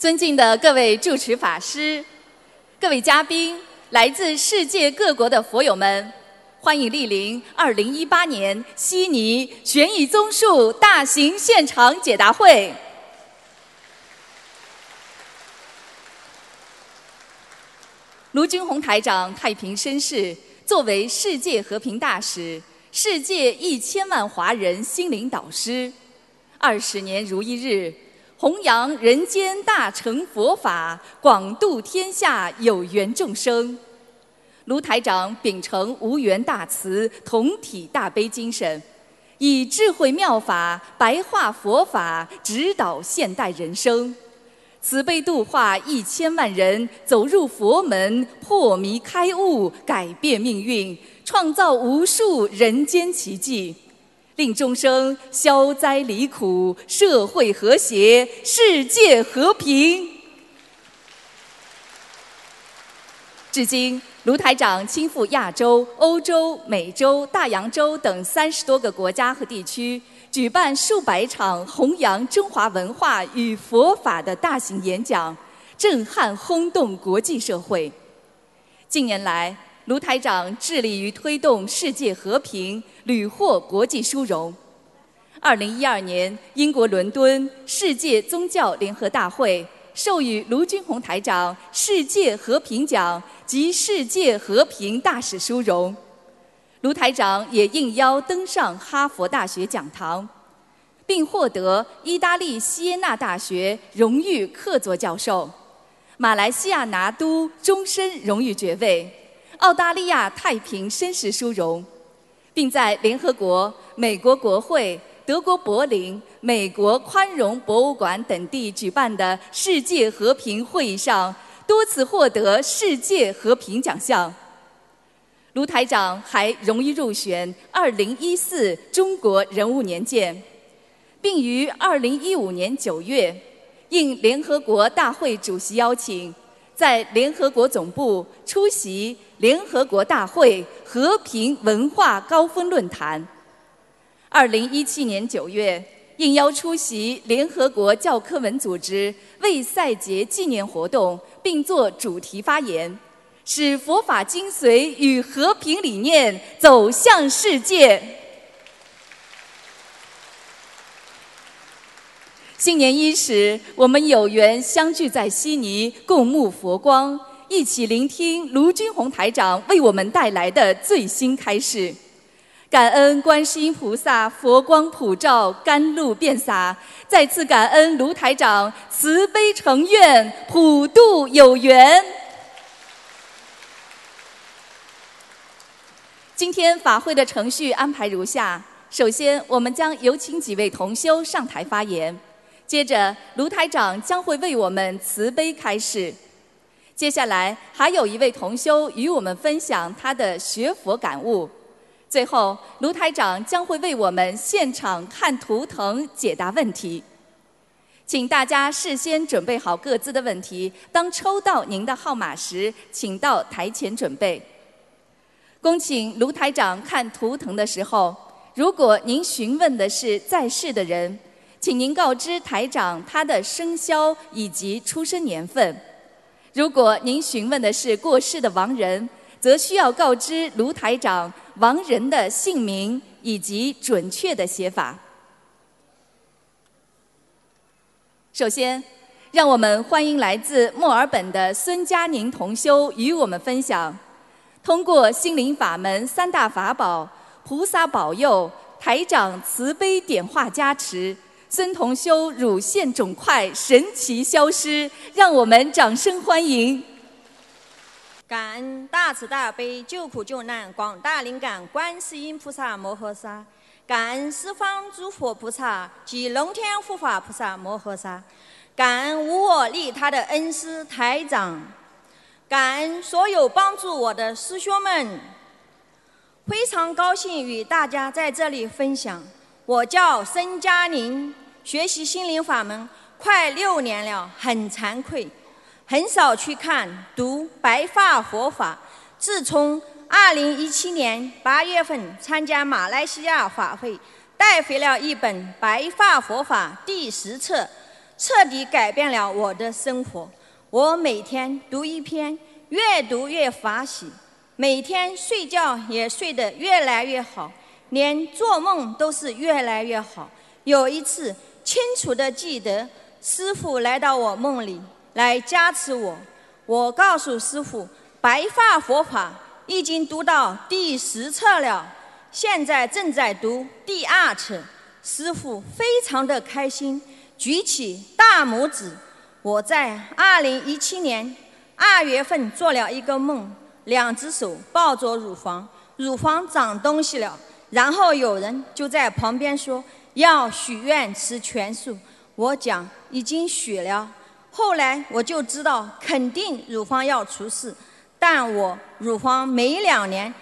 尊敬的各位主持法师、各位嘉宾、来自世界各国的佛友们，欢迎莅临二零一八年悉尼悬疑综述大型现场解答会。卢军宏台长太平绅士，作为世界和平大使、世界一千万华人心灵导师，二十年如一日。弘扬人间大乘佛法，广度天下有缘众生。卢台长秉承无缘大慈、同体大悲精神，以智慧妙法白话佛法，指导现代人生，慈悲度化一千万人走入佛门，破迷开悟，改变命运，创造无数人间奇迹。令众生消灾离苦，社会和谐，世界和平。至今，卢台长亲赴亚洲、欧洲、美洲、大洋洲等三十多个国家和地区，举办数百场弘扬中华文化与佛法的大型演讲，震撼轰动国际社会。近年来，卢台长致力于推动世界和平，屡获国际殊荣。二零一二年，英国伦敦世界宗教联合大会授予卢军宏台长“世界和平奖”及“世界和平大使”殊荣。卢台长也应邀登上哈佛大学讲堂，并获得意大利锡耶纳大学荣誉客座教授、马来西亚拿督终身荣誉爵位。澳大利亚太平绅士殊荣，并在联合国、美国国会、德国柏林、美国宽容博物馆等地举办的世界和平会议上多次获得世界和平奖项。卢台长还荣誉入选2014中国人物年鉴，并于2015年9月应联合国大会主席邀请，在联合国总部出席。联合国大会和平文化高峰论坛，二零一七年九月应邀出席联合国教科文组织为赛节纪念活动，并作主题发言，使佛法精髓与和平理念走向世界。新年伊始，我们有缘相聚在悉尼，共沐佛光。一起聆听卢军宏台长为我们带来的最新开示，感恩观世音菩萨佛光普照，甘露遍洒。再次感恩卢台长慈悲成愿，普度有缘。今天法会的程序安排如下：首先，我们将有请几位同修上台发言；接着，卢台长将会为我们慈悲开示。接下来还有一位同修与我们分享他的学佛感悟。最后，卢台长将会为我们现场看图腾解答问题。请大家事先准备好各自的问题，当抽到您的号码时，请到台前准备。恭请卢台长看图腾的时候，如果您询问的是在世的人，请您告知台长他的生肖以及出生年份。如果您询问的是过世的亡人，则需要告知卢台长亡人的姓名以及准确的写法。首先，让我们欢迎来自墨尔本的孙佳宁同修与我们分享：通过心灵法门三大法宝、菩萨保佑、台长慈悲点化加持。孙同修乳腺肿块神奇消失，让我们掌声欢迎！感恩大慈大悲救苦救难广大灵感观世音菩萨摩诃萨，感恩十方诸佛菩萨及龙天护法菩萨摩诃萨，感恩无我利他的恩师台长，感恩所有帮助我的师兄们，非常高兴与大家在这里分享。我叫申嘉宁。学习心灵法门快六年了，很惭愧，很少去看读白发佛法。自从二零一七年八月份参加马来西亚法会，带回了一本《白发佛法》第十册，彻底改变了我的生活。我每天读一篇，越读越法喜，每天睡觉也睡得越来越好，连做梦都是越来越好。有一次，清楚的记得师傅来到我梦里来加持我，我告诉师傅，白发佛法已经读到第十册了，现在正在读第二册。师傅非常的开心，举起大拇指。我在二零一七年二月份做了一个梦，两只手抱着乳房，乳房长东西了。然后有人就在旁边说要许愿吃全素，我讲已经许了。后来我就知道肯定乳房要出事，但我乳房每两年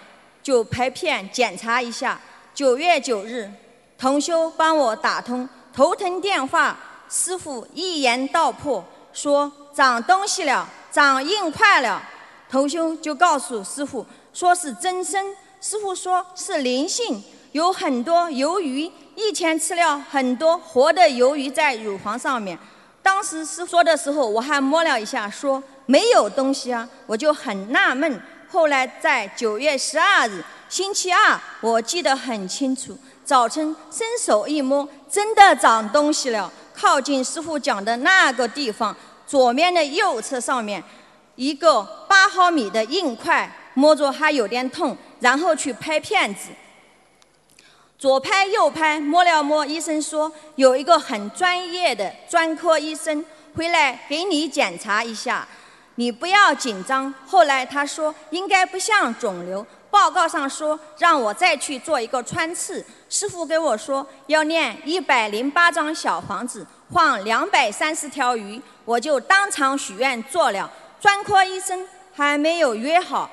就拍片检查一下。九月九日，同修帮我打通头疼电话。师傅一言道破，说长东西了，长硬块了。同修就告诉师傅，说是增生。师傅说是灵性，有很多鱿鱼，以前吃了很多活的鱿鱼在乳房上面。当时师说的时候，我还摸了一下，说没有东西啊，我就很纳闷。后来在九月十二日，星期二，我记得很清楚，早晨伸手一摸，真的长东西了。靠近师傅讲的那个地方，左面的右侧上面，一个八毫米的硬块，摸着还有点痛，然后去拍片子，左拍右拍，摸了摸，医生说有一个很专业的专科医生回来给你检查一下，你不要紧张。后来他说应该不像肿瘤。报告上说让我再去做一个穿刺，师傅给我说要念一百零八张小房子，放两百三十条鱼，我就当场许愿做了。专科医生还没有约好，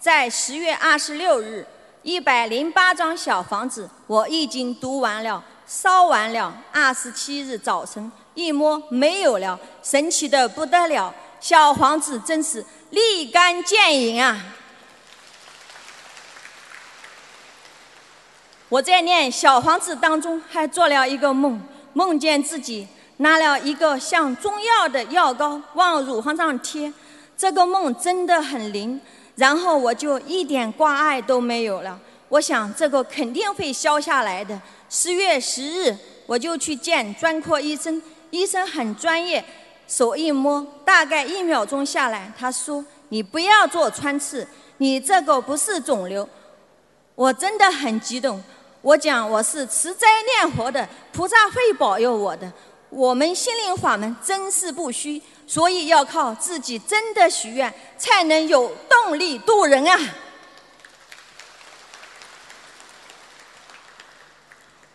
在十月二十六日，一百零八张小房子我已经读完了，烧完了。二十七日早晨一摸没有了，神奇的不得了，小房子真是立竿见影啊！我在念小房子当中还做了一个梦，梦见自己拿了一个像中药的药膏往乳房上贴，这个梦真的很灵，然后我就一点挂碍都没有了。我想这个肯定会消下来的。十月十日我就去见专科医生，医生很专业，手一摸，大概一秒钟下来，他说：“你不要做穿刺，你这个不是肿瘤。”我真的很激动。我讲我是持斋念佛的，菩萨会保佑我的。我们心灵法门真是不虚，所以要靠自己真的许愿，才能有动力度人啊！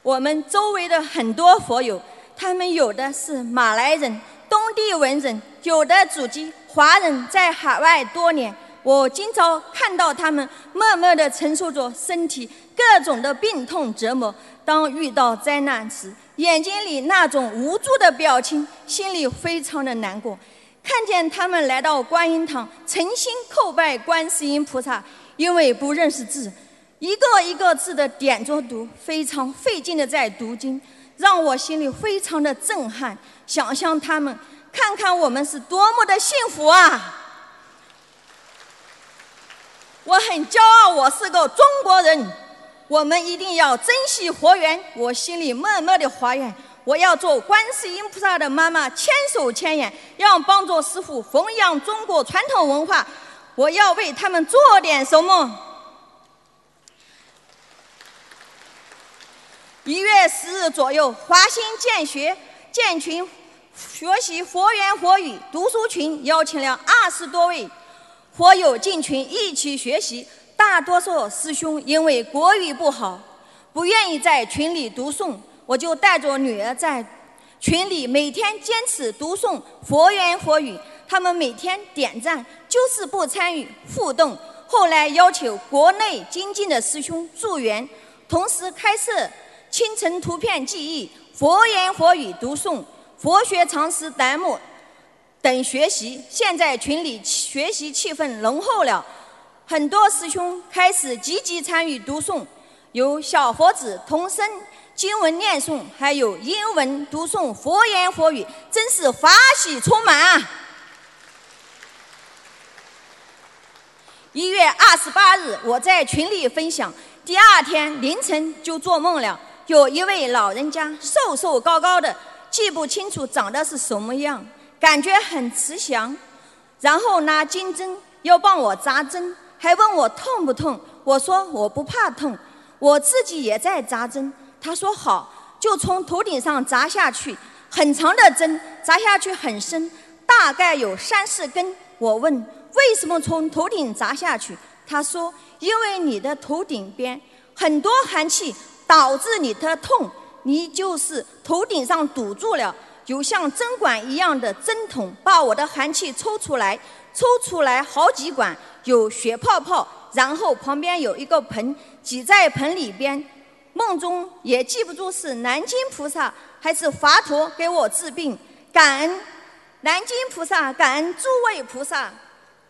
我们周围的很多佛友，他们有的是马来人、东帝汶人，有的祖籍华人，在海外多年。我今早看到他们默默地承受着身体各种的病痛折磨，当遇到灾难时，眼睛里那种无助的表情，心里非常的难过。看见他们来到观音堂，诚心叩拜观世音菩萨，因为不认识字，一个一个字的点着读，非常费劲的在读经，让我心里非常的震撼。想象他们，看看我们是多么的幸福啊！我很骄傲，我是个中国人。我们一定要珍惜佛缘。我心里默默的发愿，我要做观世音菩萨的妈妈，千手千眼，要帮助师傅弘扬中国传统文化。我要为他们做点什么。一月十日左右，华兴建学建群学习佛言佛语读书群，邀请了二十多位。佛友进群一起学习，大多数师兄因为国语不好，不愿意在群里读诵，我就带着女儿在群里每天坚持读诵佛言佛语。他们每天点赞，就是不参与互动。后来要求国内精进的师兄助缘，同时开设清晨图片记忆、佛言佛语读诵、佛学常识栏目。等学习，现在群里学习气氛浓厚了，很多师兄开始积极参与读诵，有小佛子同声经文念诵，还有英文读诵，佛言佛语，真是法喜充满啊！一月二十八日，我在群里分享，第二天凌晨就做梦了，有一位老人家，瘦瘦高高的，记不清楚长得是什么样，感觉很慈祥，然后拿金针要帮我扎针，还问我痛不痛，我说我不怕痛，我自己也在扎针。他说好，就从头顶上扎下去，很长的针，扎下去很深，大概有三四根。我问为什么从头顶扎下去？他说因为你的头顶边很多寒气，导致你的痛，你就是头顶上堵住了，有像针管一样的针筒，把我的寒气抽出来，抽出来好几管，有血泡泡，然后旁边有一个盆，挤在盆里边。梦中也记不住是南京菩萨还是华佗给我治病，感恩南京菩萨，感恩诸位菩萨。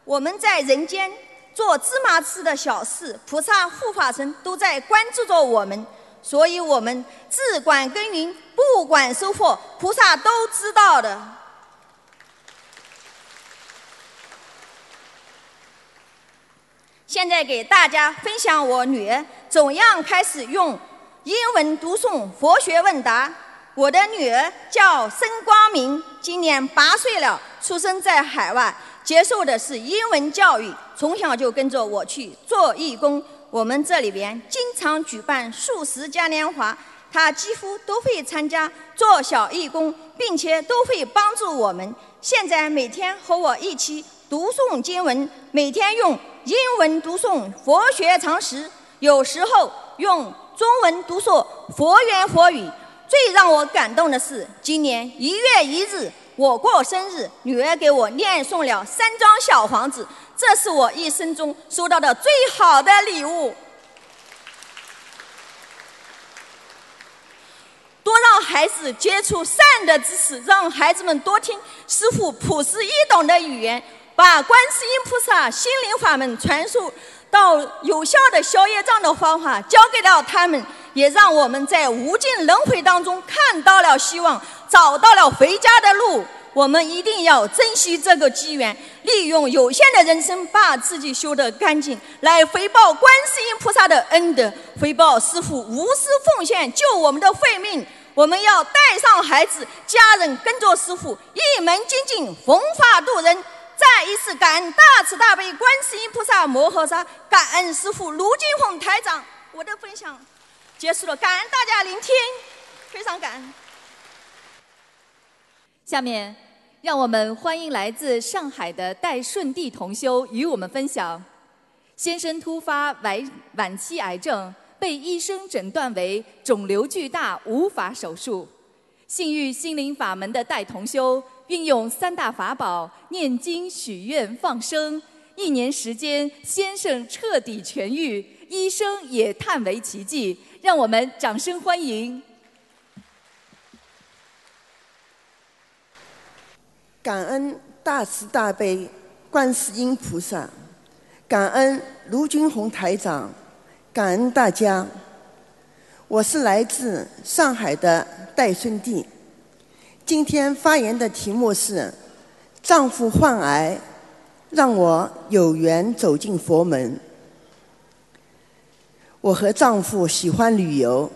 我们在人间做芝麻吃的小事，菩萨护法神都在关注着我们，所以我们只管耕耘，不管收获，菩萨都知道的。现在给大家分享我女儿怎样开始用。英文读诵佛学问答。我的女儿叫申光明，今年八岁了，出生在海外，接受的是英文教育，从小就跟着我去做义工。我们这里边经常举办素食嘉年华，她几乎都会参加做小义工，并且都会帮助我们。现在每天和我一起读诵经文，每天用英文读诵佛学常识，有时候用。中文读诵佛言佛语，最让我感动的是，今年一月一日我过生日，女儿给我念诵了三张小房子，这是我一生中收到的最好的礼物。多让孩子接触善的知识，让孩子们多听师傅朴实易懂的语言，把观世音菩萨心灵法门传授。到有效的消业障的方法教给了他们，也让我们在无尽轮回当中看到了希望，找到了回家的路。我们一定要珍惜这个机缘，利用有限的人生把自己修得干净，来回报观世音菩萨的恩德，回报师父无私奉献救我们的慧命。我们要带上孩子、家人，跟着师父一门精进，弘法度人。再一次感恩大慈大悲观世音菩萨摩诃萨，感恩师父卢金红台长。我的分享结束了，感恩大家聆听，非常感恩。下面，让我们欢迎来自上海的戴顺地同修与我们分享：先生突发晚晚期癌症，被医生诊断为肿瘤巨大，无法手术。幸遇心灵法门的戴同修。运用三大法宝念经、许愿、放生，一年时间，先生彻底痊愈，医生也叹为奇迹。让我们掌声欢迎！感恩大慈大悲观世音菩萨，感恩卢军红台长，感恩大家。我是来自上海的戴顺娣。今天发言的题目是：丈夫患癌，让我有缘走进佛门。我和丈夫喜欢旅游，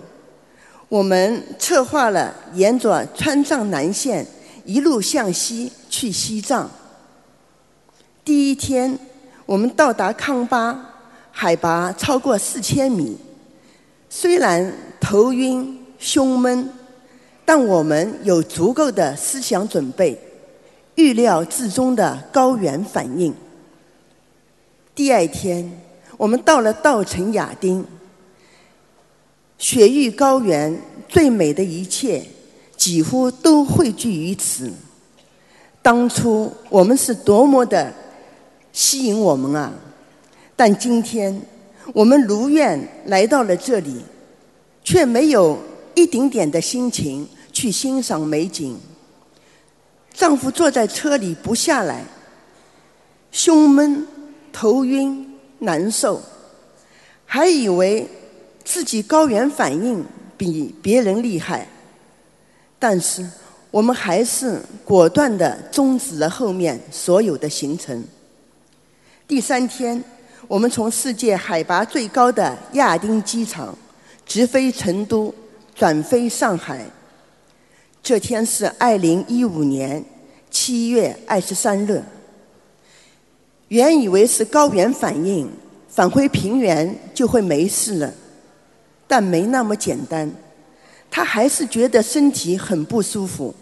我们策划了沿着川藏南线一路向西去西藏。第一天，我们到达康巴，海拔超过四千米，虽然头晕胸闷。但我们有足够的思想准备，预料至中的高原反应。第二天，我们到了稻城亚丁，雪域高原最美的一切几乎都汇聚于此。当初我们是多么的吸引我们啊！但今天我们如愿来到了这里，却没有一丁点的心情。去欣赏美景。丈夫坐在车里不下来，胸闷、头晕、难受，还以为自己高原反应比别人厉害，但是我们还是果断地终止了后面所有的行程。第三天，我们从世界海拔最高的亚丁机场直飞成都，转飞上海。这天是二零一五年七月二十三日。原以为是高原反应，返回平原就会没事了。但没那么简单，他还是觉得身体很不舒服。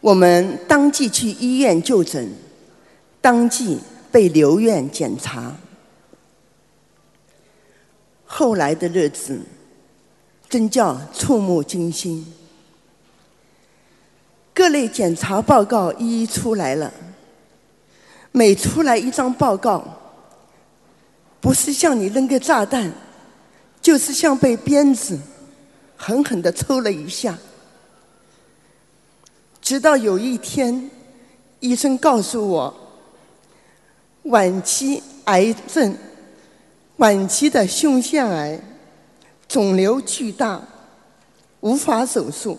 我们当即去医院就诊，当即被留院检查。后来的日子真叫触目惊心，各类检查报告一一出来了，每出来一张报告，不是向你扔个炸弹。就是像被鞭子狠狠地抽了一下，直到有一天，医生告诉我，晚期癌症，晚期的胸腺癌，肿瘤巨大，无法手术。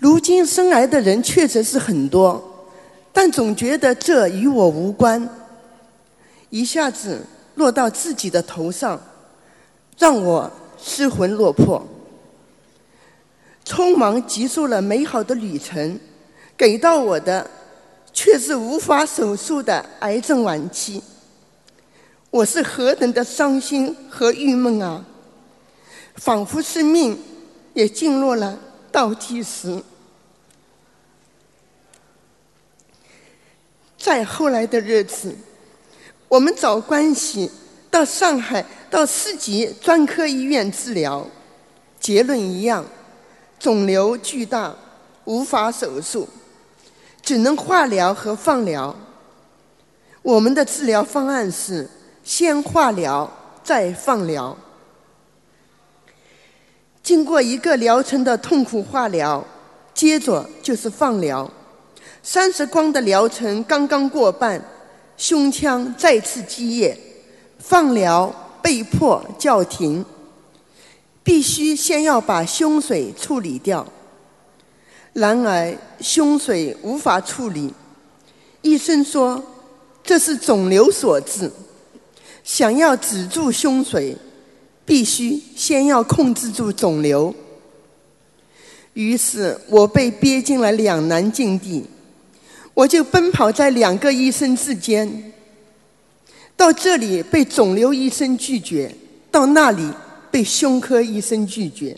如今生癌的人确实是很多，但总觉得这与我无关，一下子。落到自己的头上，让我失魂落魄，匆忙结束了美好的旅程，给到我的却是无法手术的癌症晚期。我是何等的伤心和郁闷啊！仿佛生命也进入了倒计时。再后来的日子。我们找关系到上海到市级专科医院治疗，结论一样，肿瘤巨大，无法手术，只能化疗和放疗。我们的治疗方案是先化疗再放疗。经过一个疗程的痛苦化疗，接着就是放疗。三十光的疗程刚刚过半。胸腔再次积液，放疗被迫叫停，必须先要把胸水处理掉。然而胸水无法处理，医生说这是肿瘤所致。想要止住胸水，必须先要控制住肿瘤。于是我被憋进了两难境地。我就奔跑在两个医生之间，到这里被肿瘤医生拒绝，到那里被胸科医生拒绝。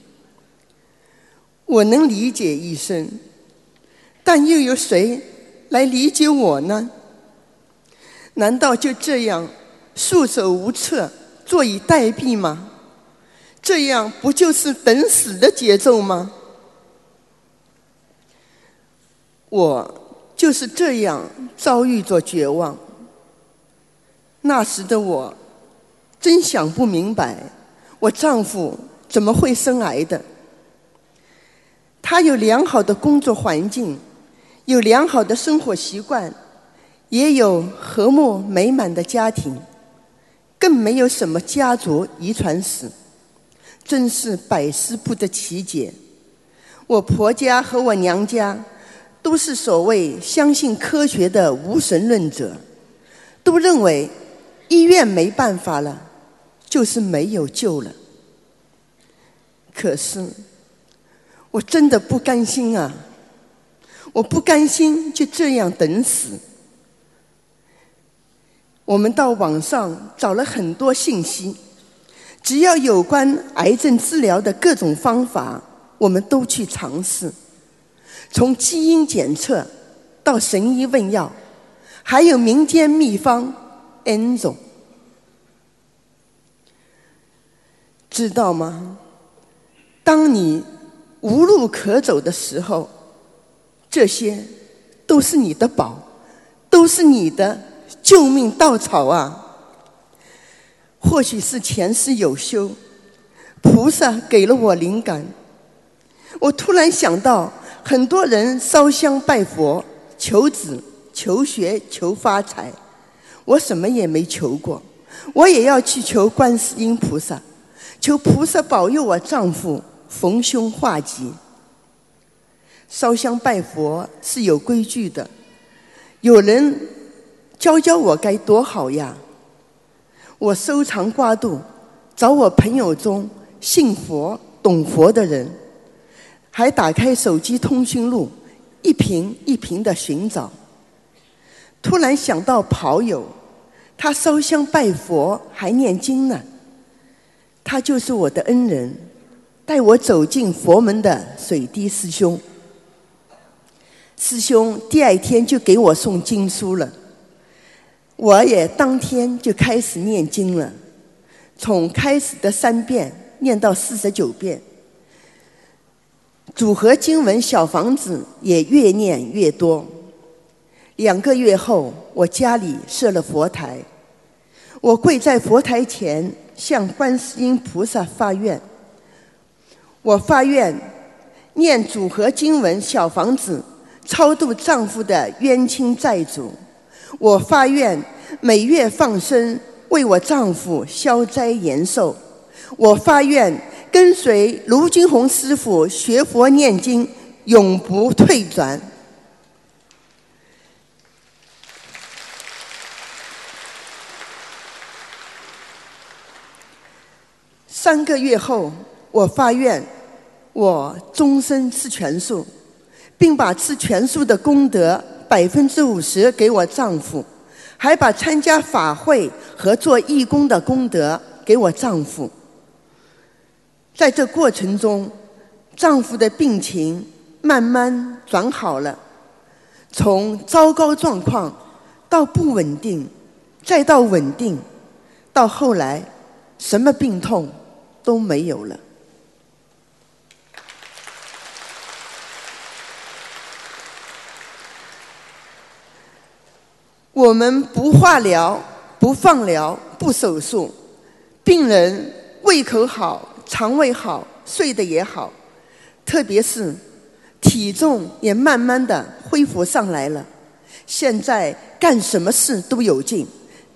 我能理解医生，但又有谁来理解我呢？难道就这样束手无策、坐以待毙吗？这样不就是等死的节奏吗？我。就是这样遭遇着绝望。那时的我，真想不明白，我丈夫怎么会生癌的？他有良好的工作环境，有良好的生活习惯，也有和睦美满的家庭，更没有什么家族遗传史，真是百思不得其解。我婆家和我娘家。都是所谓相信科学的无神论者，都认为医院没办法了，就是没有救了。可是我真的不甘心啊！我不甘心就这样等死。我们到网上找了很多信息，只要有关癌症治疗的各种方法，我们都去尝试。从基因检测到神医问药，还有民间秘方 N 种，知道吗？当你无路可走的时候，这些都是你的宝，都是你的救命稻草啊！或许是前世有修，菩萨给了我灵感，我突然想到。很多人烧香拜佛、求子、求学、求发财，我什么也没求过，我也要去求观世音菩萨，求菩萨保佑我丈夫逢凶化吉。烧香拜佛是有规矩的，有人教教我该多好呀！我收藏挂肚，找我朋友中信佛、懂佛的人，还打开手机通讯录，一瓶一瓶的寻找。突然想到跑友，他烧香拜佛还念经呢，他就是我的恩人，带我走进佛门的水滴师兄。师兄第二天就给我送经书了，我也当天就开始念经了，从开始的三遍念到四十九遍，组合经文小房子也越念越多。两个月后，我家里设了佛台，我跪在佛台前向观世音菩萨发愿，我发愿念组合经文小房子。超度丈夫的冤亲债主，我发愿每月放生，为我丈夫消灾延寿。我发愿跟随卢金红师傅学佛念经，永不退转。三个月后，我发愿，我终身吃全素。并把吃全素的功德百分之五十给我丈夫，还把参加法会和做义工的功德给我丈夫。在这过程中，丈夫的病情慢慢转好了，从糟糕状况到不稳定，再到稳定，到后来什么病痛都没有了。我们不化疗、不放疗、不手术，病人胃口好、肠胃好、睡得也好，特别是体重也慢慢的恢复上来了。现在干什么事都有劲，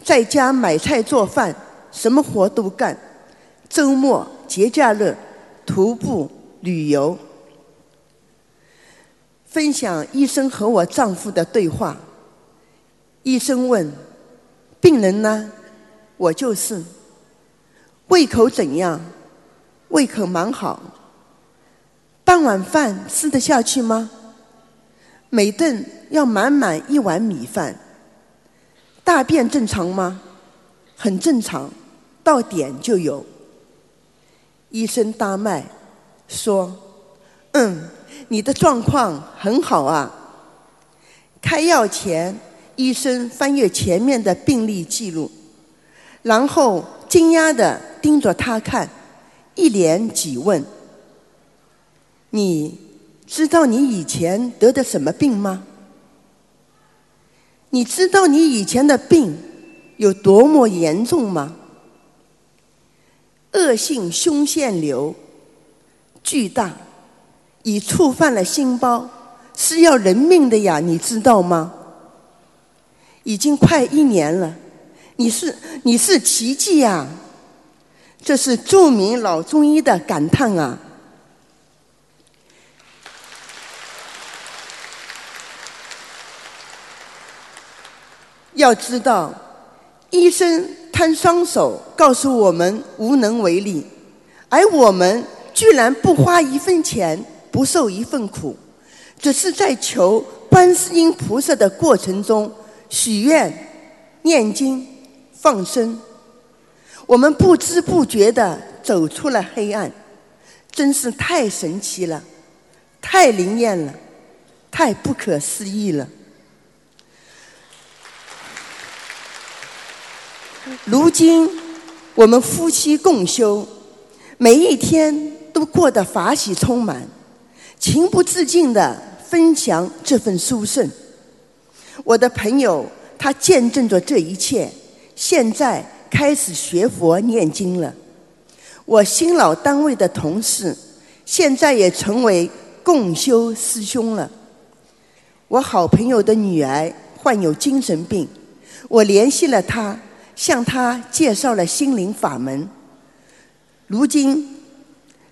在家买菜做饭，什么活都干。周末、节假日徒步旅游，分享医生和我丈夫的对话。医生问：“病人呢？我就是。胃口怎样？胃口蛮好。半碗饭吃得下去吗？每顿要满满一碗米饭。大便正常吗？很正常，到点就有。”医生大脉说：“嗯，你的状况很好啊。开药前。”医生翻阅前面的病历记录，然后惊讶地盯着他看，一连几问：“你知道你以前得的什么病吗？你知道你以前的病有多么严重吗？恶性胸腺瘤，巨大，已触犯了心包，是要人命的呀！你知道吗？”已经快一年了，你是你是奇迹呀！这是著名老中医的感叹啊！要知道，医生摊双手告诉我们无能为力，而我们居然不花一分钱，不受一份苦，只是在求观世音菩萨的过程中。许愿、念经、放生，我们不知不觉地走出了黑暗，真是太神奇了，太灵验了，太不可思议了。如今我们夫妻共修，每一天都过得法喜充满，情不自禁地分享这份殊胜。我的朋友，他见证着这一切，现在开始学佛念经了。我新老单位的同事，现在也成为共修师兄了。我好朋友的女儿患有精神病，我联系了她，向她介绍了心灵法门。如今，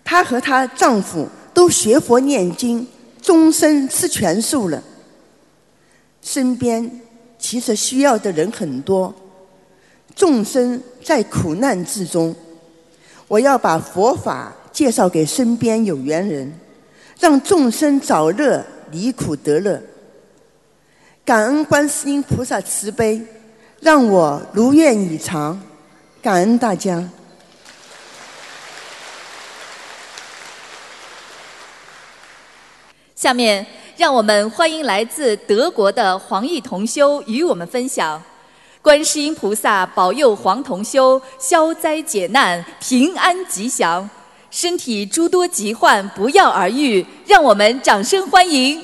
她和她丈夫都学佛念经，终身吃全素了。身边其实需要的人很多，众生在苦难之中，我要把佛法介绍给身边有缘人，让众生早乐离苦得乐。感恩观世音菩萨慈悲，让我如愿以偿。感恩大家。下面，让我们欢迎来自德国的黄奕同修与我们分享：观世音菩萨保佑黄同修消灾解难、平安吉祥，身体诸多疾患不药而愈。让我们掌声欢迎！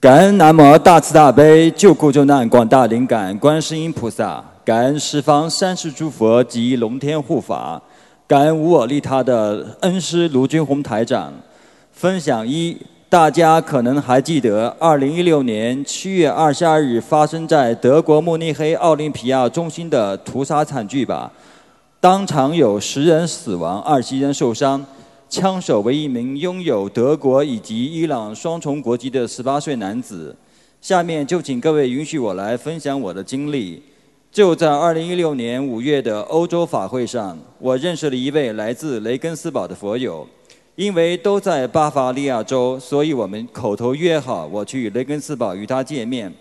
感恩南无大慈大悲救苦救难广大灵感观世音菩萨，感恩十方三世诸佛及龙天护法，感恩无我利他的恩师卢军宏台长。分享一，大家可能还记得，二零一六年七月二十二日发生在德国慕尼黑奥林匹亚中心的屠杀惨剧吧？当场有十人死亡，二十一人受伤。枪手为一名拥有德国以及伊朗双重国籍的十八岁男子。下面就请各位允许我来分享我的经历。就在二零一六年五月的欧洲法会上，我认识了一位来自雷根斯堡的佛友。因为都在巴伐利亚州，所以我们口头约好我去雷根斯堡与他见面。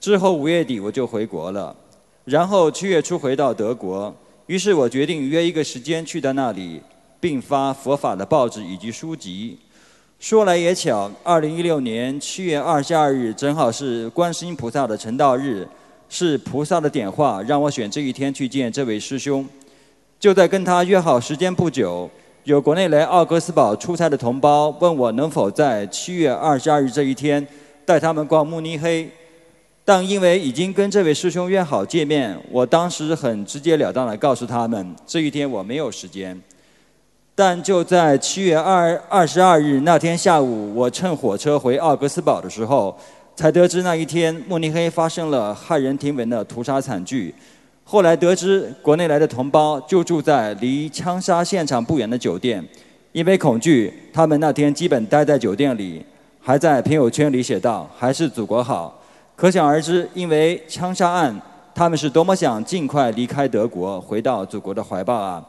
之后五月底我就回国了，然后七月初回到德国。于是我决定约一个时间去到那里，并发佛法的报纸以及书籍。说来也巧，二零一六年七月二十二日正好是观世音菩萨的成道日，是菩萨的点化让我选这一天去见这位师兄。就在跟他约好时间不久。有国内来奥格斯堡出差的同胞问我能否在七月二十二日这一天带他们逛慕尼黑，但因为已经跟这位师兄约好见面，我当时很直截了当地告诉他们这一天我没有时间。但就在七月二二十二日那天下午，我乘火车回奥格斯堡的时候，才得知那一天慕尼黑发生了骇人听闻的屠杀惨剧。后来得知，国内来的同胞就住在离枪杀现场不远的酒店，因为恐惧，他们那天基本待在酒店里，还在朋友圈里写道：“还是祖国好。”可想而知，因为枪杀案，他们是多么想尽快离开德国，回到祖国的怀抱啊！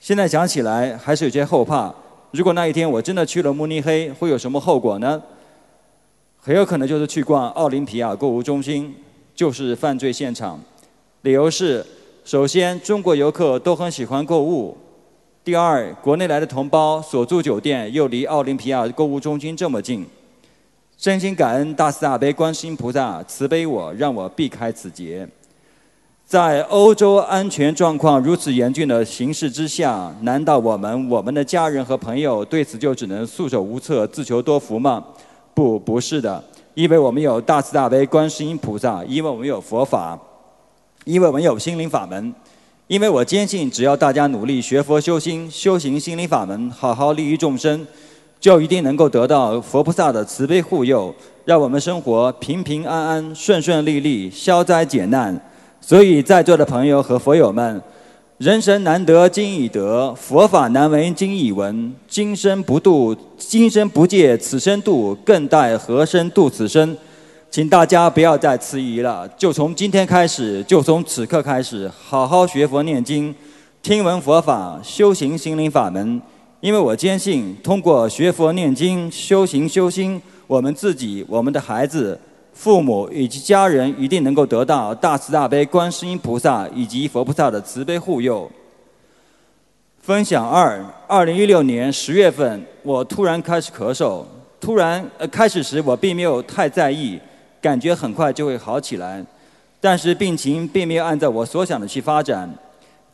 现在想起来，还是有些后怕。如果那一天我真的去了慕尼黑，会有什么后果呢？很有可能就是去逛奥林匹亚购物中心，就是犯罪现场。理由是：首先，中国游客都很喜欢购物；第二，国内来的同胞所住酒店又离奥林匹亚购物中心这么近。真心感恩大慈大悲观世音菩萨慈悲我，让我避开此劫。在欧洲安全状况如此严峻的形势之下，难道我们、我们的家人和朋友对此就只能束手无策、自求多福吗？不，不是的，因为我们有大慈大悲观世音菩萨，因为我们有佛法。因为我们有心灵法门，因为我坚信，只要大家努力学佛修心，修行心灵法门，好好利益众生，就一定能够得到佛菩萨的慈悲护佑，让我们生活平平安安、顺顺利利、消灾解难。所以在座的朋友和佛友们，人生难得今已得，佛法难闻今已闻。今生不度，今生不借此生度，更待何生度此生？请大家不要再迟疑了，就从今天开始，就从此刻开始，好好学佛念经，听闻佛法，修行心灵法门。因为我坚信，通过学佛念经、修行修心，我们自己、我们的孩子、父母以及家人，一定能够得到大慈大悲观世音菩萨以及佛菩萨的慈悲护佑。分享二：二零一六年十月份，我突然开始咳嗽，突然呃，开始时我并没有太在意。感觉很快就会好起来，但是病情并没有按照我所想的去发展。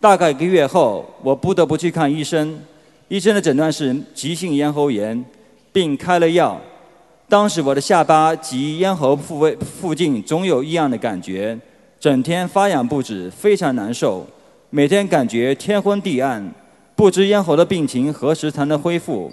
大概一个月后，我不得不去看医生。医生的诊断是急性咽喉炎，并开了药。当时我的下巴及咽喉部位附近总有异样的感觉，整天发痒不止，非常难受。每天感觉天昏地暗，不知咽喉的病情何时才能恢复。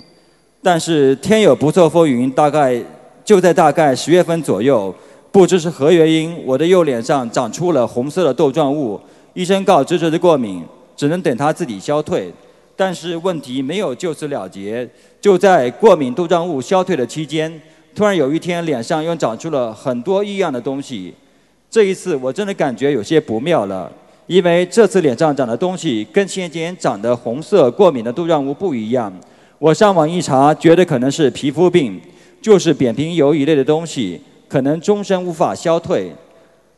但是天有不测风云，大概就在大概十月份左右。不知是何原因，我的右脸上长出了红色的豆状物。医生告知这是过敏，只能等它自己消退。但是问题没有就此了结，就在过敏肚胀物消退的期间，突然有一天脸上又长出了很多异样的东西。这一次我真的感觉有些不妙了，因为这次脸上长的东西跟先前长的红色过敏的肚胀物不一样。我上网一查，觉得可能是皮肤病，就是扁平疣一类的东西，可能终身无法消退。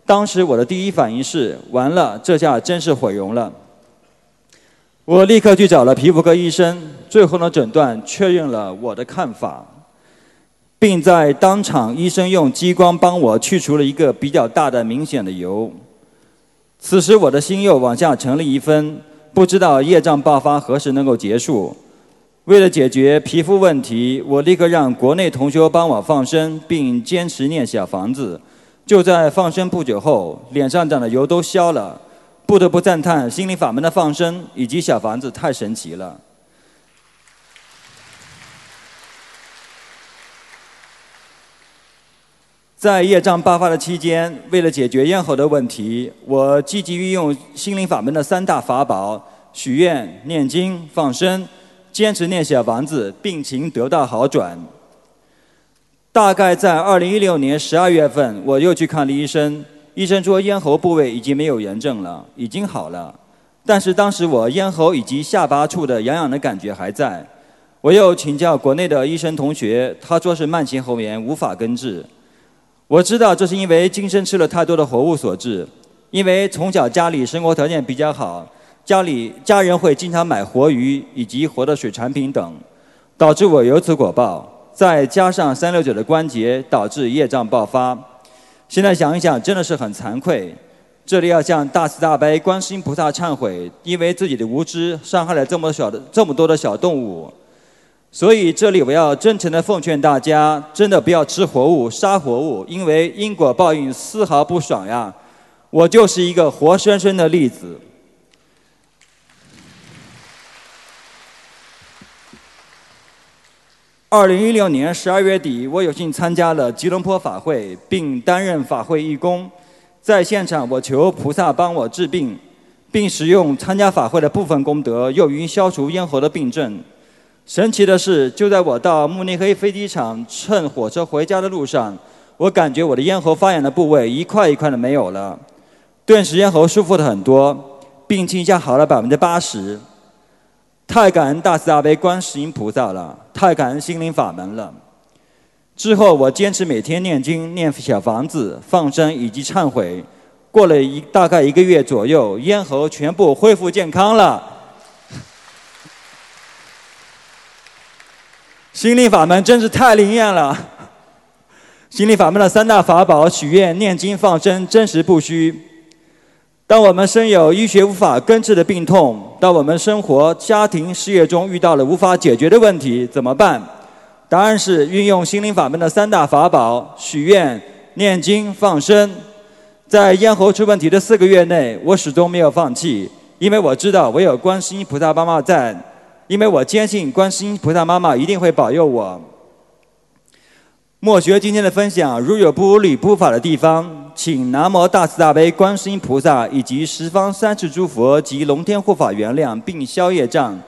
当时我的第一反应是：完了，这下真是毁容了。我立刻去找了皮肤科医生，最后的诊断确认了我的看法，并在当场，医生用激光帮我去除了一个比较大的、明显的疣。此时我的心又往下沉了一分，不知道业障爆发何时能够结束。为了解决皮肤问题，我立刻让国内同学帮我放生，并坚持念小房子。就在放生不久后，脸上长的疣都消了。不得不赞叹心灵法门的放生以及小房子太神奇了。在业障爆发的期间，为了解决咽喉的问题，我积极运用心灵法门的三大法宝：许愿、念经、放生，坚持念小房子，病情得到好转。大概在二零一六年十二月份，我又去看了医生。医生说咽喉部位已经没有炎症了，已经好了。但是当时我咽喉以及下巴处的痒痒的感觉还在。我又请教国内的医生同学，他说是慢性喉炎，无法根治。我知道这是因为今生吃了太多的活物所致。因为从小家里生活条件比较好，家里家人会经常买活鱼以及活的水产品等，导致我由此果报。再加上三六九的关节，导致业障爆发。现在想一想，真的是很惭愧。这里要向大慈大悲观世音菩萨忏悔，因为自己的无知伤害了这么小的这么多的小动物。所以这里我要真诚的奉劝大家，真的不要吃活物、杀活物，因为因果报应丝毫不爽呀。我就是一个活生生的例子。二零一六年十二月底，我有幸参加了吉隆坡法会，并担任法会义工。在现场，我求菩萨帮我治病，并使用参加法会的部分功德，用于消除咽喉的病症。神奇的是，就在我到慕尼黑飞机场乘火车回家的路上，我感觉我的咽喉发炎的部位一块一块的没有了，顿时咽喉舒服的很多，病情一下好了百分之八十。太感恩大慈大悲观世音菩萨了，太感恩心灵法门了。之后我坚持每天念经、念小房子、放生以及忏悔，过了一大概一个月左右，咽喉全部恢复健康了。心灵法门真是太灵验了。心灵法门的三大法宝：许愿、念经、放生，真实不虚。当我们身有医学无法根治的病痛，当我们生活、家庭、事业中遇到了无法解决的问题，怎么办？答案是运用心灵法门的三大法宝：许愿、念经、放生。在咽喉出问题的四个月内，我始终没有放弃，因为我知道我有观世音菩萨妈妈在，因为我坚信观世音菩萨妈妈一定会保佑我。莫学今天的分享，如有不理不法的地方，请南无大慈大悲观世音菩萨以及十方三世诸佛及龙天护法原谅并消业障。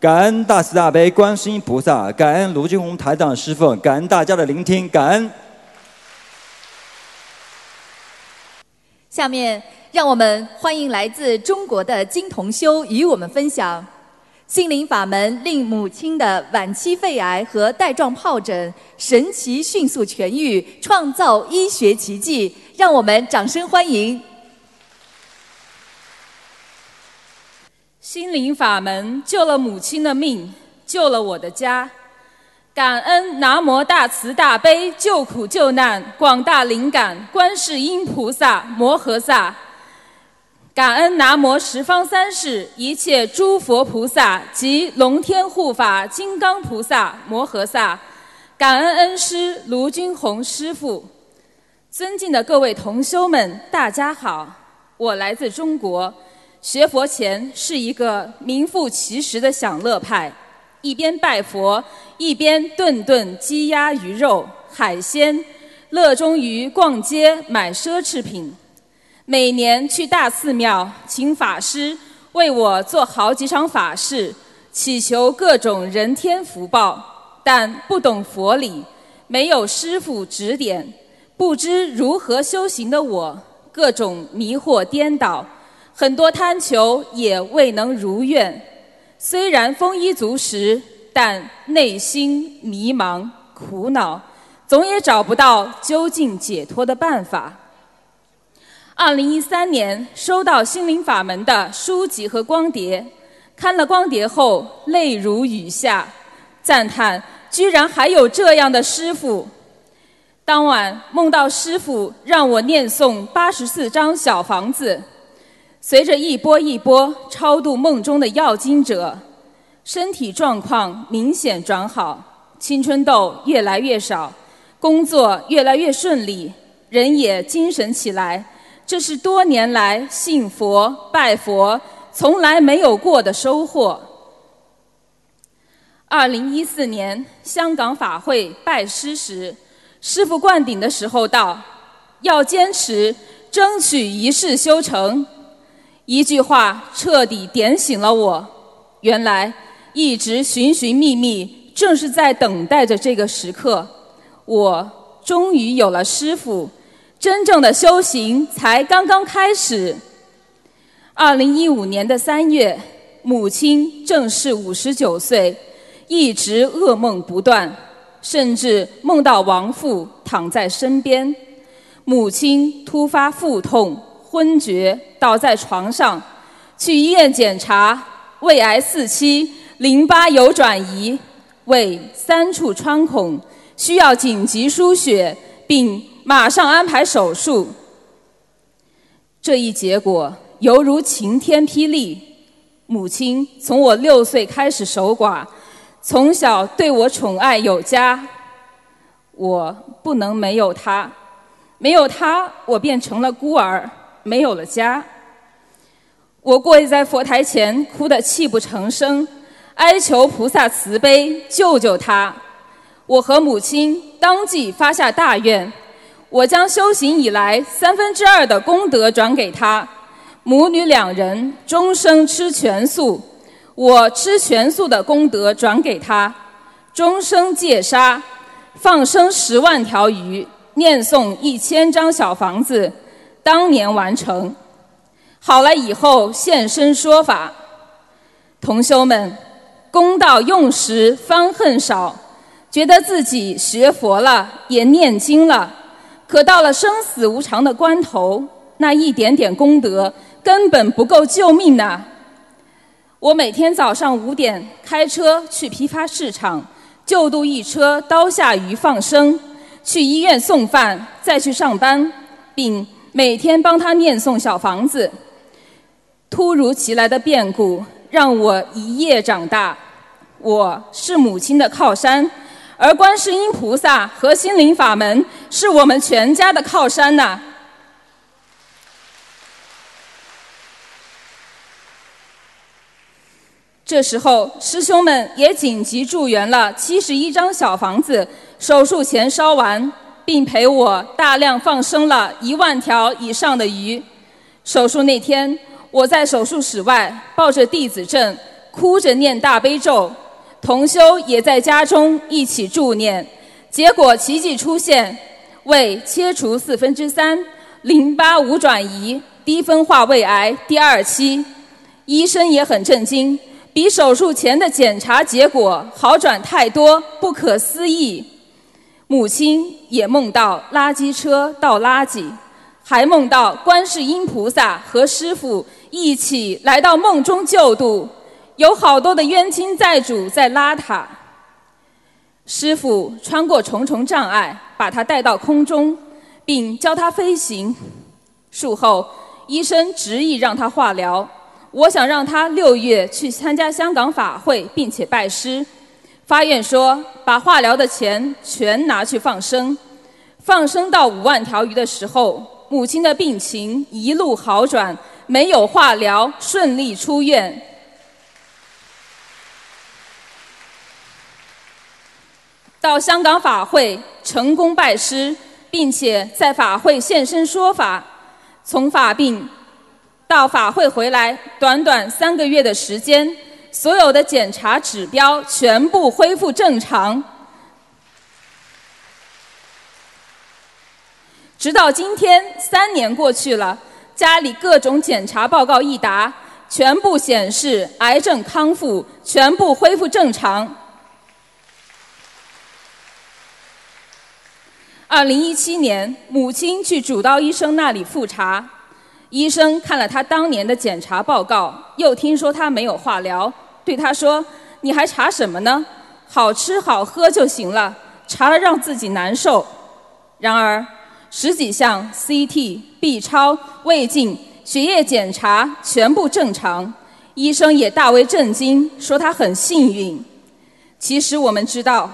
感恩大慈大悲观世音菩萨，感恩卢俊宏台长师父，感恩大家的聆听，感恩。下面让我们欢迎来自中国的金同修与我们分享。心灵法门令母亲的晚期肺癌和带状疱疹神奇迅速痊愈，创造医学奇迹，让我们掌声欢迎！心灵法门救了母亲的命，救了我的家，感恩南无大慈大悲救苦救难广大灵感观世音菩萨摩诃萨。感恩南无十方三世一切诸佛菩萨及龙天护法金刚菩萨摩诃萨，感恩恩师卢军宏师父，尊敬的各位同修们，大家好，我来自中国，学佛前是一个名副其实的享乐派，一边拜佛，一边顿顿鸡鸭鱼肉海鲜，乐衷于逛街买奢侈品。每年去大寺庙请法师为我做好几场法事，祈求各种人天福报，但不懂佛理，没有师傅指点，不知如何修行的我，各种迷惑颠倒，很多贪求也未能如愿。虽然丰衣足食，但内心迷茫苦恼。总也找不到究竟解脱的办法。二零一三年收到心灵法门的书籍和光碟，看了光碟后泪如雨下，赞叹居然还有这样的师傅。当晚梦到师傅让我念诵八十四张小房子，随着一波一波超度梦中的要经者，身体状况明显转好，青春痘越来越少。工作越来越顺利，人也精神起来，这是多年来信佛拜佛从来没有过的收获。二零一四年香港法会拜师时，师傅灌顶的时候道：“要坚持，争取一世修成。”一句话彻底点醒了我，原来一直寻寻觅觅，正是在等待着这个时刻。我终于有了师傅，真正的修行才刚刚开始。二零一五年的三月，母亲正是五十九岁，一直噩梦不断，甚至梦到亡父躺在身边。母亲突发腹痛，昏厥，倒在床上，去医院检查，胃癌四期，淋巴有转移，胃三处穿孔。需要紧急输血，并马上安排手术。这一结果犹如晴天霹雳。母亲从我六岁开始守寡，从小对我宠爱有加。我不能没有她，没有她，我变成了孤儿，没有了家。我跪在佛台前，哭得泣不成声，哀求菩萨慈悲，救救她。我和母亲当即发下大愿，我将修行以来三分之二的功德转给他，母女两人终生吃全素，我吃全素的功德转给他，终生戒杀，放生十万条鱼，念诵一千张小房子，当年完成。好了以后现身说法，同修们，公道用时方恨少。觉得自己学佛了，也念经了，可到了生死无常的关头，那一点点功德根本不够救命呐！我每天早上五点开车去批发市场，就度一车刀下鱼放生，去医院送饭，再去上班，并每天帮他念诵小房子。突如其来的变故让我一夜长大，我是母亲的靠山。而观世音菩萨和心灵法门是我们全家的靠山呐。这时候，师兄们也紧急助援了七十一张小房子，手术前烧完，并陪我大量放生了一万条以上的鱼。手术那天，我在手术室外抱着弟子证，哭着念大悲咒。同修也在家中一起助念，结果奇迹出现，胃切除四分之三，淋巴无转移，低分化胃癌第二期，医生也很震惊，比手术前的检查结果好转太多，不可思议。母亲也梦到垃圾车倒垃圾，还梦到观世音菩萨和师傅一起来到梦中救度。有好多的冤亲债主在拉他，师傅穿过重重障碍，把他带到空中，并教他飞行。术后，医生执意让他化疗。我想让他六月去参加香港法会，并且拜师。发愿说，把化疗的钱全拿去放生。放生到五万条鱼的时候，母亲的病情一路好转，没有化疗，顺利出院。到香港法会成功拜师，并且在法会现身说法，从发病到法会回来，短短三个月的时间，所有的检查指标全部恢复正常。直到今天，三年过去了，家里各种检查报告一答，全部显示癌症康复，全部恢复正常。二零一七年，母亲去主刀医生那里复查，医生看了她当年的检查报告，又听说她没有化疗，对她说：“你还查什么呢？好吃好喝就行了，查了让自己难受。”然而，十几项 CT、B 超、胃镜、血液检查全部正常，医生也大为震惊，说她很幸运。其实我们知道。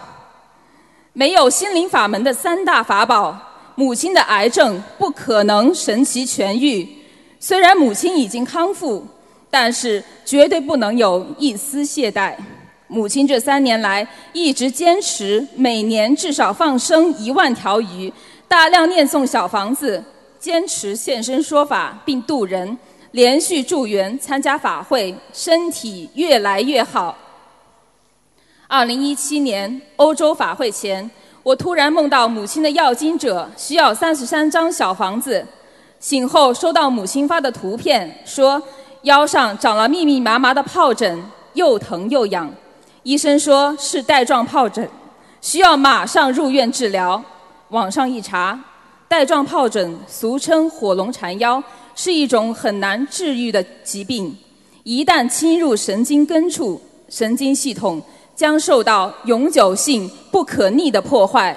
没有心灵法门的三大法宝，母亲的癌症不可能神奇痊愈。虽然母亲已经康复，但是绝对不能有一丝懈怠。母亲这三年来一直坚持，每年至少放生一万条鱼，大量念诵小房子，坚持现身说法并度人，连续助缘参加法会，身体越来越好。二零一七年欧洲法会前，我突然梦到母亲的要经者需要三十三张小房子。醒后收到母亲发的图片，说腰上长了密密麻麻的疱疹，又疼又痒。医生说是带状疱疹，需要马上入院治疗。网上一查，带状疱疹俗称火龙缠腰，是一种很难治愈的疾病。一旦侵入神经根处，神经系统。将受到永久性、不可逆的破坏。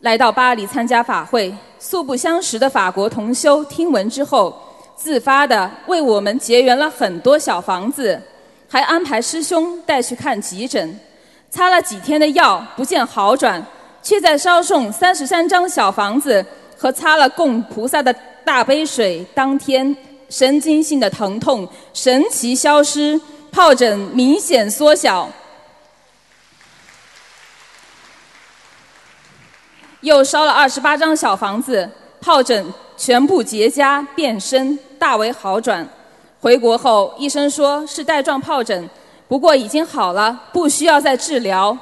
来到巴黎参加法会，素不相识的法国同修听闻之后，自发的为我们结缘了很多小房子，还安排师兄带去看急诊。擦了几天的药不见好转，却在烧送三十三张小房子和擦了供菩萨的大杯水当天，神经性的疼痛神奇消失，疱疹明显缩小。又烧了二十八张小房子，疱疹全部结痂变深，大为好转。回国后，医生说是带状疱疹，不过已经好了，不需要再治疗。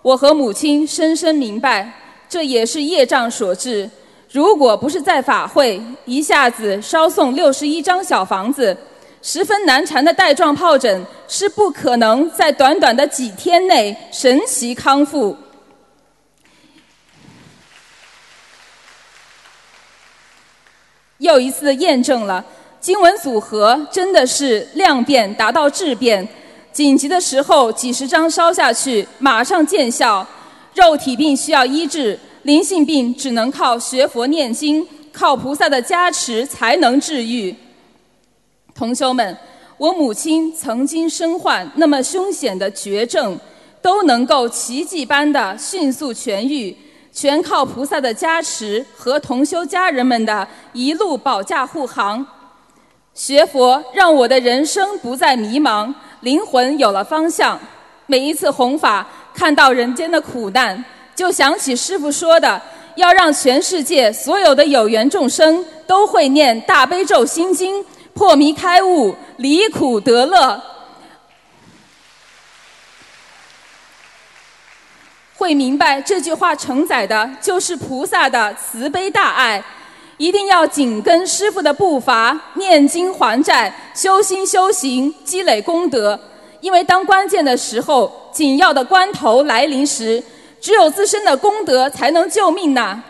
我和母亲深深明白，这也是业障所致。如果不是在法会一下子烧送六十一张小房子，十分难缠的带状疱疹是不可能在短短的几天内神奇康复。又一次验证了经文组合真的是量变达到质变，紧急的时候几十张烧下去马上见效。肉体病需要医治，灵性病只能靠学佛念经，靠菩萨的加持才能治愈。同修们，我母亲曾经身患那么凶险的绝症，都能够奇迹般的迅速痊愈。全靠菩萨的加持和同修家人们的一路保驾护航。学佛让我的人生不再迷茫，灵魂有了方向。每一次弘法，看到人间的苦难，就想起师父说的：要让全世界所有的有缘众生都会念大悲咒心经，破迷开悟，离苦得乐。会明白这句话承载的就是菩萨的慈悲大爱，一定要紧跟师傅的步伐，念经还债，修心修行，积累功德。因为当关键的时候、紧要的关头来临时，只有自身的功德才能救命呐！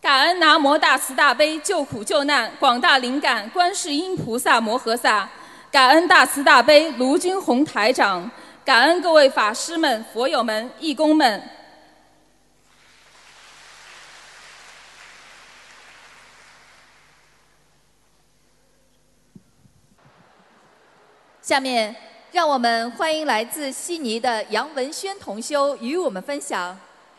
感恩南无大慈大悲救苦救难广大灵感观世音菩萨摩诃萨，感恩大慈大悲卢军宏台长。感恩各位法师们、佛友们、义工们。下面，让我们欢迎来自悉尼的杨文轩同修与我们分享：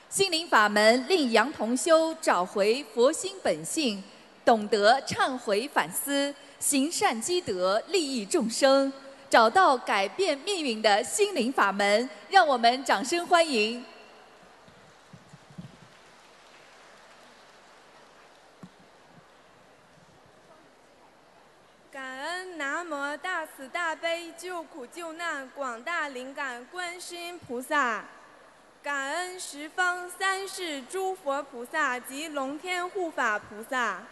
心灵法门令杨同修找回佛心本性，懂得忏悔反思，行善积德，利益众生。找到改变命运的心灵法门，让我们掌声欢迎。感恩南无大慈大悲救苦救难广大灵感观世音菩萨，感恩十方三世诸佛菩萨及龙天护法菩萨，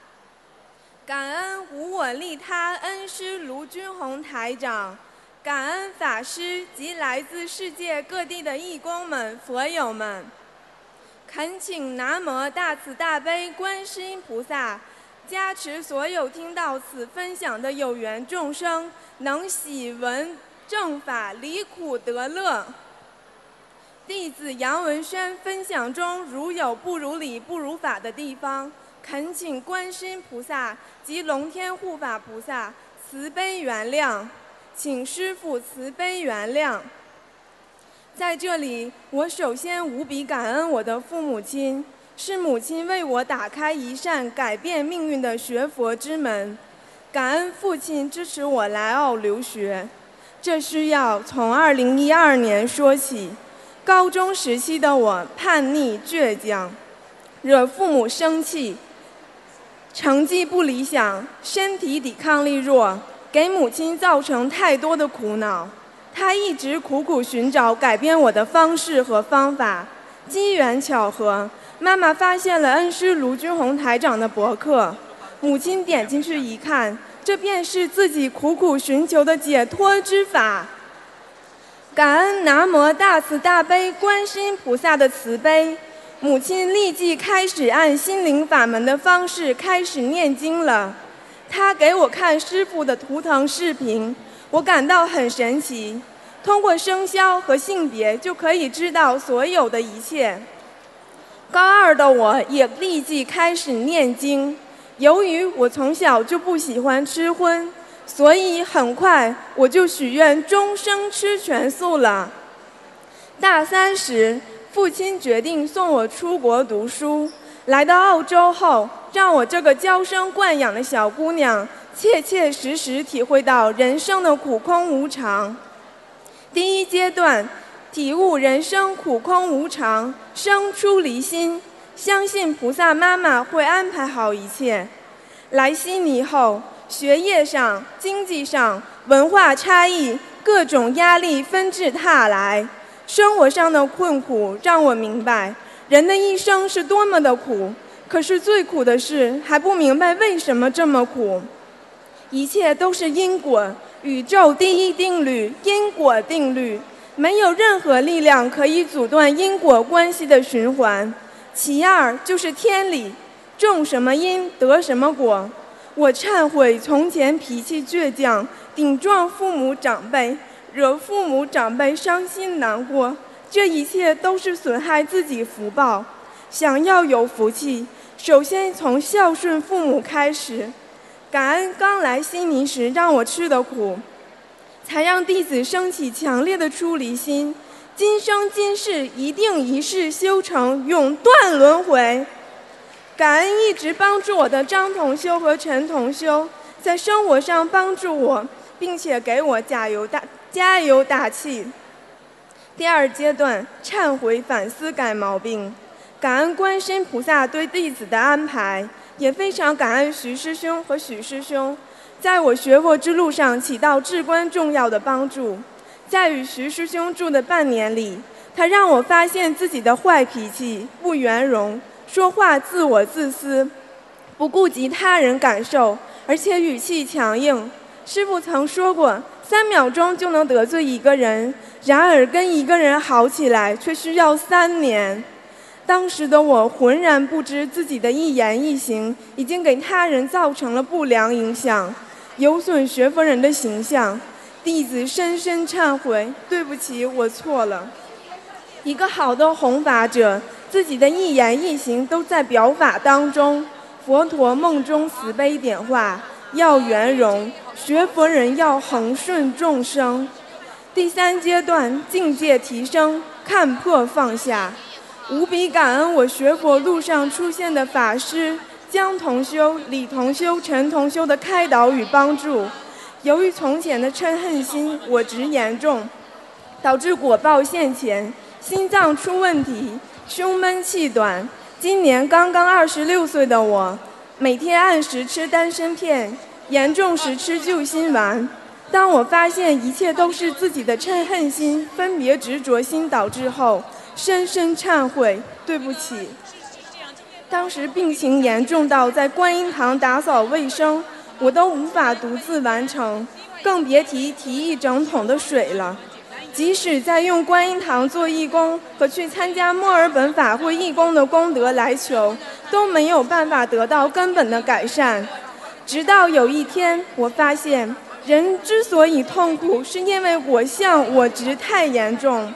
感恩无我利他恩师卢军宏台长，感恩法师及来自世界各地的义工们、佛友们，恳请南无大慈大悲观世音菩萨。加持所有听到此分享的有缘众生，能喜闻正法，离苦得乐。弟子杨文轩分享中如有不如理、不如法的地方，恳请观世音菩萨及龙天护法菩萨慈悲原谅，请师父慈悲原谅。在这里，我首先无比感恩我的父母亲。是母亲为我打开一扇改变命运的学佛之门，感恩父亲支持我来澳留学。这需要从2012年说起。高中时期的我叛逆倔强，惹父母生气，成绩不理想，身体抵抗力弱，给母亲造成太多的苦恼。她一直苦苦寻找改变我的方式和方法。机缘巧合。妈妈发现了恩师卢军宏台长的博客，母亲点进去一看，这便是自己苦苦寻求的解脱之法。感恩南无大慈大悲观世音菩萨的慈悲，母亲立即开始按心灵法门的方式开始念经了。她给我看师傅的图腾视频，我感到很神奇，通过生肖和性别就可以知道所有的一切。高二的我也立即开始念经。由于我从小就不喜欢吃荤，所以很快我就许愿终生吃全素了。大三时，父亲决定送我出国读书。来到澳洲后，让我这个娇生惯养的小姑娘切切实实体会到人生的苦空无常。第一阶段。体悟人生苦空无常，生出离心，相信菩萨妈妈会安排好一切。来悉尼后，学业上、经济上、文化差异，各种压力纷至沓来，生活上的困苦让我明白，人的一生是多么的苦。可是最苦的是还不明白为什么这么苦。一切都是因果，宇宙第一定律——因果定律。没有任何力量可以阻断因果关系的循环。其二就是天理，种什么因得什么果。我忏悔从前脾气倔强，顶撞父母长辈，惹父母长辈伤心难过，这一切都是损害自己福报。想要有福气，首先从孝顺父母开始。感恩刚来悉尼时让我吃的苦。才让弟子升起强烈的出离心，今生今世一定一世修成，永断轮回。感恩一直帮助我的张同修和陈同修，在生活上帮助我，并且给我加油打加油打气。第二阶段忏悔反思改毛病，感恩观世菩萨对弟子的安排，也非常感恩徐师兄和许师兄。在我学佛之路上起到至关重要的帮助。在与徐师兄住的半年里，他让我发现自己的坏脾气、不圆融，说话自我自私，不顾及他人感受，而且语气强硬。师傅曾说过，三秒钟就能得罪一个人，然而跟一个人好起来却需要三年。当时的我浑然不知自己的一言一行已经给他人造成了不良影响。有损学佛人的形象，弟子深深忏悔，对不起，我错了。一个好的弘法者，自己的一言一行都在表法当中。佛陀梦中慈悲点化，要圆融；学佛人要恒顺众生。第三阶段境界提升，看破放下，无比感恩我学佛路上出现的法师。江同修、李同修、陈同修的开导与帮助，由于从前的嗔恨心我执严重，导致果报现前，心脏出问题，胸闷气短。今年刚刚二十六岁的我，每天按时吃丹参片，严重时吃救心丸。当我发现一切都是自己的嗔恨心、分别执着心导致后，深深忏悔，对不起。当时病情严重到在观音堂打扫卫生，我都无法独自完成，更别提提一整桶的水了。即使在用观音堂做义工和去参加墨尔本法会义工的功德来求，都没有办法得到根本的改善。直到有一天，我发现人之所以痛苦，是因为我相我执太严重。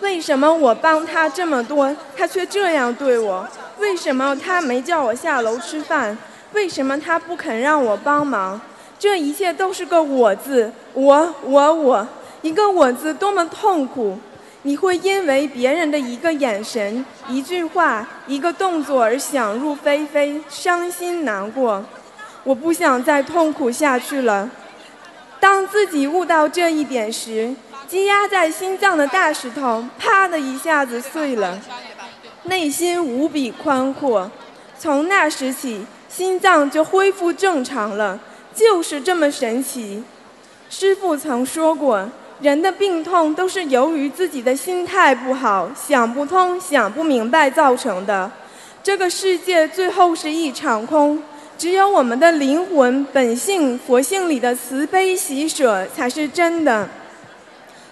为什么我帮他这么多，他却这样对我？为什么他没叫我下楼吃饭？为什么他不肯让我帮忙？这一切都是个“我”字，我我我。一个“我”字多么痛苦！你会因为别人的一个眼神、一句话、一个动作而想入非非，伤心难过。我不想再痛苦下去了。当自己悟到这一点时，积压在心脏的大石头啪的一下子碎了，内心无比宽阔。从那时起，心脏就恢复正常了，就是这么神奇。师父曾说过。人的病痛都是由于自己的心态不好、想不通、想不明白造成的。这个世界最后是一场空，只有我们的灵魂本性、佛性里的慈悲喜舍才是真的。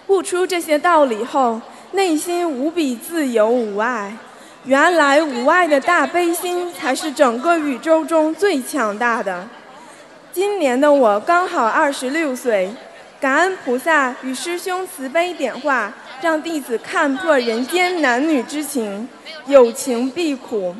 悟出这些道理后，内心无比自由无碍。原来无爱的大悲心才是整个宇宙中最强大的。今年的我刚好二十六岁。感恩菩萨与师兄慈悲点化，让弟子看破人间男女之情，有情必苦。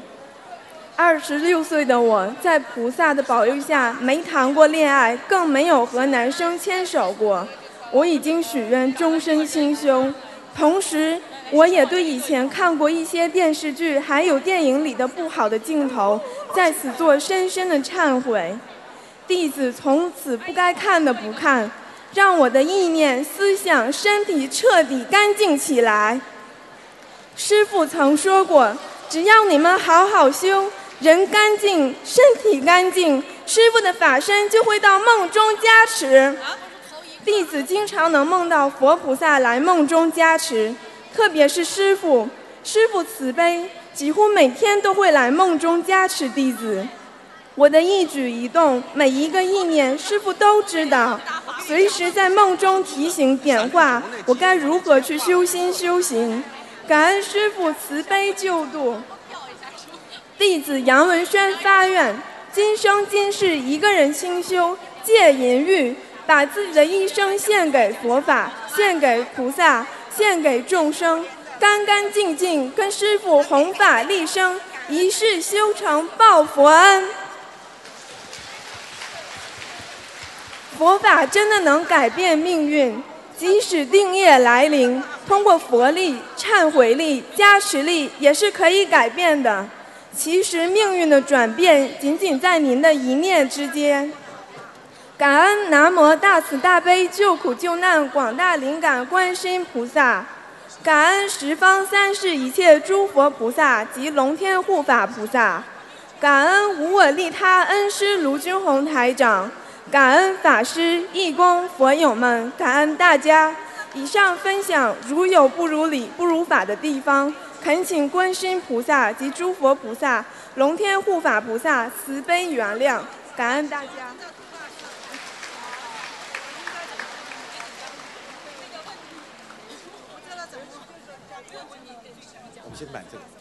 二十六岁的我在菩萨的保佑下，没谈过恋爱，更没有和男生牵手过。我已经许愿终身清修，同时我也对以前看过一些电视剧还有电影里的不好的镜头，在此做深深的忏悔。弟子从此不该看的不看。让我的意念、思想、身体彻底干净起来。师父曾说过，只要你们好好修，人干净，身体干净，师傅的法身就会到梦中加持。弟子经常能梦到佛菩萨来梦中加持，特别是师傅，师傅慈悲，几乎每天都会来梦中加持弟子。我的一举一动，每一个意念，师傅都知道。随时在梦中提醒点化我该如何去修心修行，感恩师傅慈悲救度。弟子杨文轩发愿，今生今世一个人清修，戒淫欲，把自己的一生献给佛法，献给菩萨，献给众生，干干净净跟师父弘法立生，一世修成报佛恩。佛法真的能改变命运，即使定业来临，通过佛力、忏悔力、加持力也是可以改变的。其实命运的转变仅仅在您的一念之间。感恩南无大慈大悲救苦救难广大灵感观世音菩萨，感恩十方三世一切诸佛菩萨及龙天护法菩萨，感恩无我利他恩师卢军宏台长。感恩法师、义工、佛友们，感恩大家。以上分享如有不如理、不如法的地方，恳请观世音菩萨及诸佛菩萨、龙天护法菩萨慈悲原谅。感恩大家。我们先买这个。